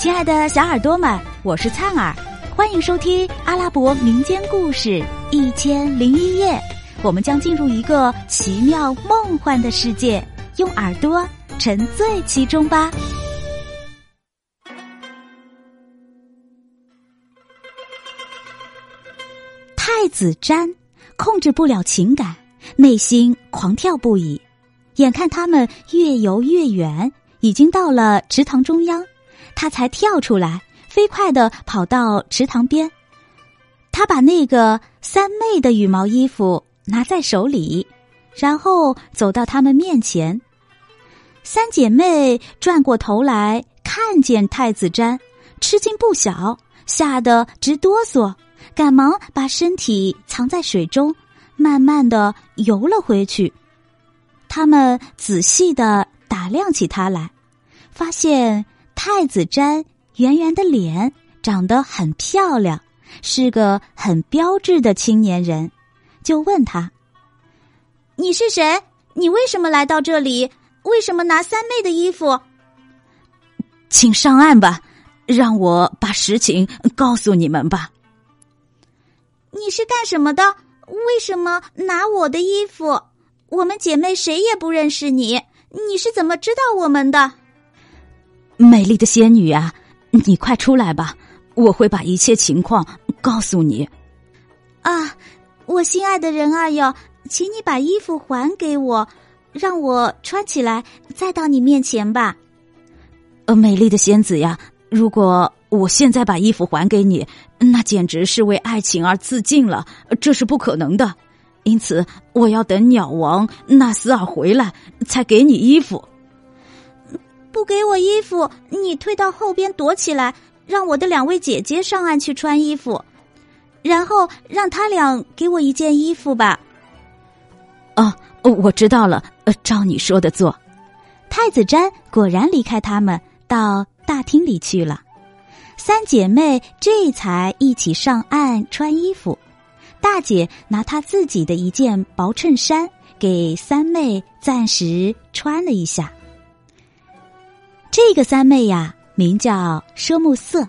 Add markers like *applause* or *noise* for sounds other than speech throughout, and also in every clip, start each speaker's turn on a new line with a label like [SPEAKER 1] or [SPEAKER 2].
[SPEAKER 1] 亲爱的小耳朵们，我是灿儿，欢迎收听阿拉伯民间故事《一千零一夜》。我们将进入一个奇妙梦幻的世界，用耳朵沉醉其中吧。太子瞻控制不了情感，内心狂跳不已。眼看他们越游越远，已经到了池塘中央，他才跳出来，飞快的跑到池塘边。他把那个三妹的羽毛衣服拿在手里，然后走到他们面前。三姐妹转过头来，看见太子瞻，吃惊不小，吓得直哆嗦，赶忙把身体藏在水中，慢慢的游了回去。他们仔细的打量起他来，发现太子瞻圆圆的脸长得很漂亮，是个很标致的青年人，就问他：“你是谁？你为什么来到这里？为什么拿三妹的衣服？”
[SPEAKER 2] 请上岸吧，让我把实情告诉你们吧。
[SPEAKER 3] 你是干什么的？为什么拿我的衣服？我们姐妹谁也不认识你，你是怎么知道我们的？
[SPEAKER 2] 美丽的仙女啊，你快出来吧，我会把一切情况告诉你。
[SPEAKER 3] 啊，我心爱的人儿哟，请你把衣服还给我，让我穿起来，再到你面前吧。
[SPEAKER 2] 呃，美丽的仙子呀，如果我现在把衣服还给你，那简直是为爱情而自尽了，这是不可能的。因此，我要等鸟王纳斯尔回来才给你衣服。
[SPEAKER 3] 不给我衣服，你退到后边躲起来，让我的两位姐姐上岸去穿衣服，然后让他俩给我一件衣服吧。
[SPEAKER 2] 哦，我知道了，呃照你说的做。
[SPEAKER 1] 太子瞻果然离开他们，到大厅里去了。三姐妹这才一起上岸穿衣服。大姐拿她自己的一件薄衬衫给三妹暂时穿了一下。这个三妹呀，名叫奢木色，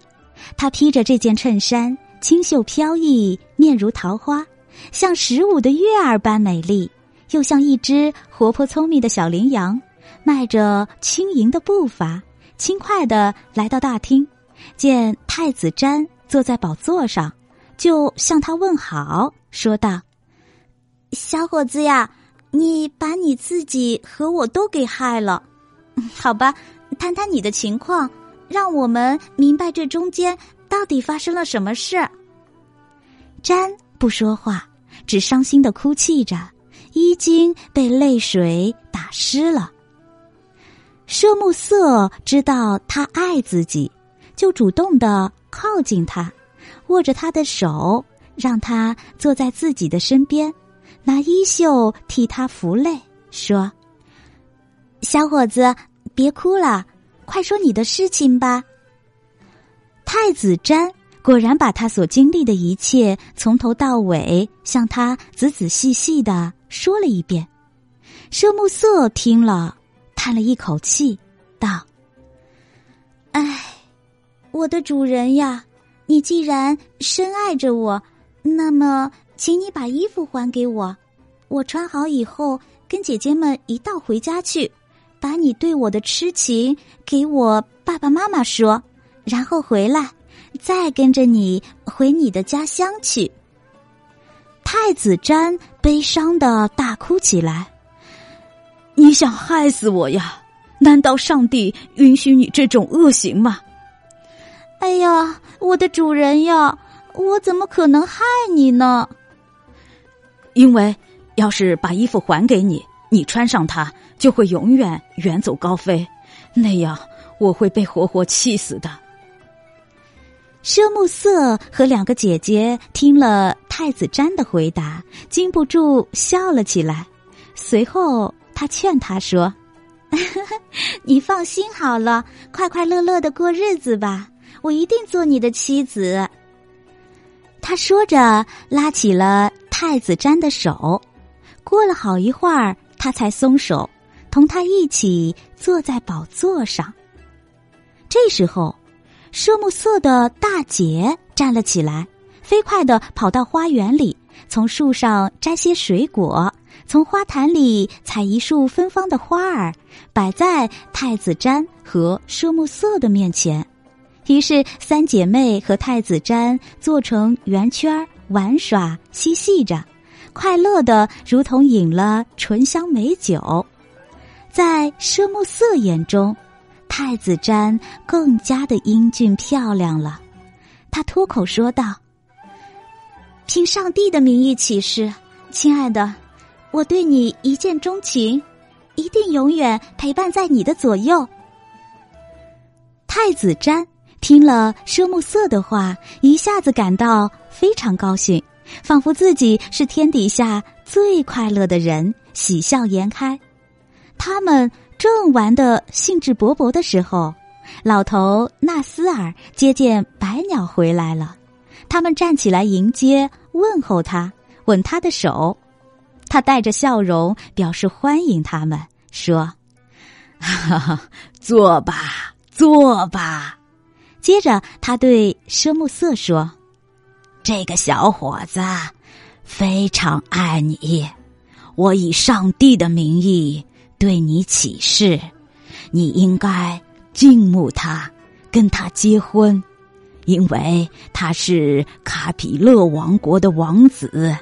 [SPEAKER 1] 她披着这件衬衫，清秀飘逸，面如桃花，像十五的月儿般美丽，又像一只活泼聪明的小羚羊，迈着轻盈的步伐，轻快的来到大厅，见太子瞻坐在宝座上。就向他问好，说道：“
[SPEAKER 3] 小伙子呀，你把你自己和我都给害了，*laughs* 好吧？谈谈你的情况，让我们明白这中间到底发生了什么事。”
[SPEAKER 1] 詹不说话，只伤心的哭泣着，衣襟被泪水打湿了。舍木色知道他爱自己，就主动的靠近他。握着他的手，让他坐在自己的身边，拿衣袖替他拂泪，说：“
[SPEAKER 3] 小伙子，别哭了，快说你的事情吧。”
[SPEAKER 1] 太子瞻果然把他所经历的一切从头到尾向他仔仔细细的说了一遍。舍木色听了，叹了一口气，道：“
[SPEAKER 3] 唉，我的主人呀。”你既然深爱着我，那么，请你把衣服还给我。我穿好以后，跟姐姐们一道回家去，把你对我的痴情给我爸爸妈妈说，然后回来，再跟着你回你的家乡去。
[SPEAKER 1] 太子瞻悲伤的大哭起来。
[SPEAKER 2] 你想害死我呀？难道上帝允许你这种恶行吗？
[SPEAKER 3] 哎呀，我的主人呀，我怎么可能害你呢？
[SPEAKER 2] 因为要是把衣服还给你，你穿上它就会永远远走高飞，那样我会被活活气死的。
[SPEAKER 1] 奢暮色和两个姐姐听了太子瞻的回答，禁不住笑了起来。随后，他劝他说：“ *laughs*
[SPEAKER 3] 你放心好了，快快乐乐的过日子吧。”我一定做你的妻子。
[SPEAKER 1] 他说着，拉起了太子瞻的手。过了好一会儿，他才松手，同他一起坐在宝座上。这时候，奢木色的大姐站了起来，飞快的跑到花园里，从树上摘些水果，从花坛里采一束芬芳的花儿，摆在太子瞻和奢木色的面前。于是，三姐妹和太子瞻做成圆圈玩耍嬉戏着，快乐的如同饮了醇香美酒。在奢木色眼中，太子瞻更加的英俊漂亮了。他脱口说道：“凭上帝的名义起誓，亲爱的，我对你一见钟情，一定永远陪伴在你的左右。”太子瞻听了奢木色的话，一下子感到非常高兴，仿佛自己是天底下最快乐的人，喜笑颜开。他们正玩得兴致勃勃的时候，老头纳斯尔接见白鸟回来了。他们站起来迎接问候他，吻他的手。他带着笑容表示欢迎他们，说：“
[SPEAKER 2] 哈哈，坐吧，坐吧。”
[SPEAKER 1] 接着他对奢木色说：“
[SPEAKER 2] 这个小伙子非常爱你，我以上帝的名义。”对你起誓，你应该敬慕他，跟他结婚，因为他是卡皮勒王国的王子，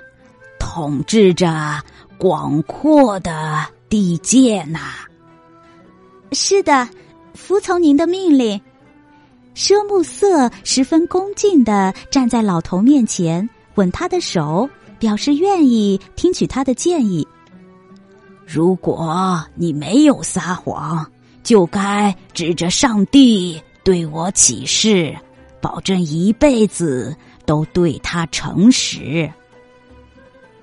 [SPEAKER 2] 统治着广阔的地界呐。
[SPEAKER 1] 是的，服从您的命令。奢木色十分恭敬的站在老头面前，吻他的手，表示愿意听取他的建议。
[SPEAKER 2] 如果你没有撒谎，就该指着上帝对我起誓，保证一辈子都对他诚实。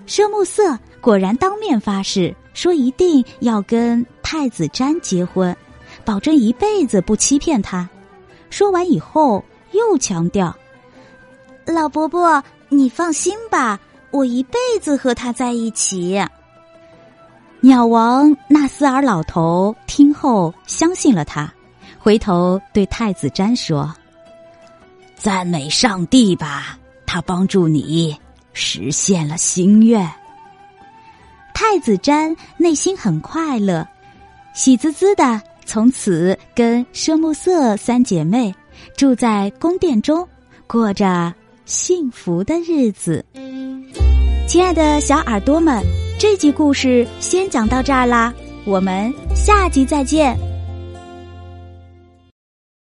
[SPEAKER 1] 奢木色果然当面发誓，说一定要跟太子瞻结婚，保证一辈子不欺骗他。说完以后，又强调：“老伯伯，你放心吧，我一辈子和他在一起。”鸟王纳斯尔老头听后相信了他，回头对太子瞻说：“
[SPEAKER 2] 赞美上帝吧，他帮助你实现了心愿。”
[SPEAKER 1] 太子瞻内心很快乐，喜滋滋的，从此跟奢木色三姐妹住在宫殿中，过着幸福的日子。亲爱的小耳朵们。这集故事先讲到这儿啦，我们下集再见。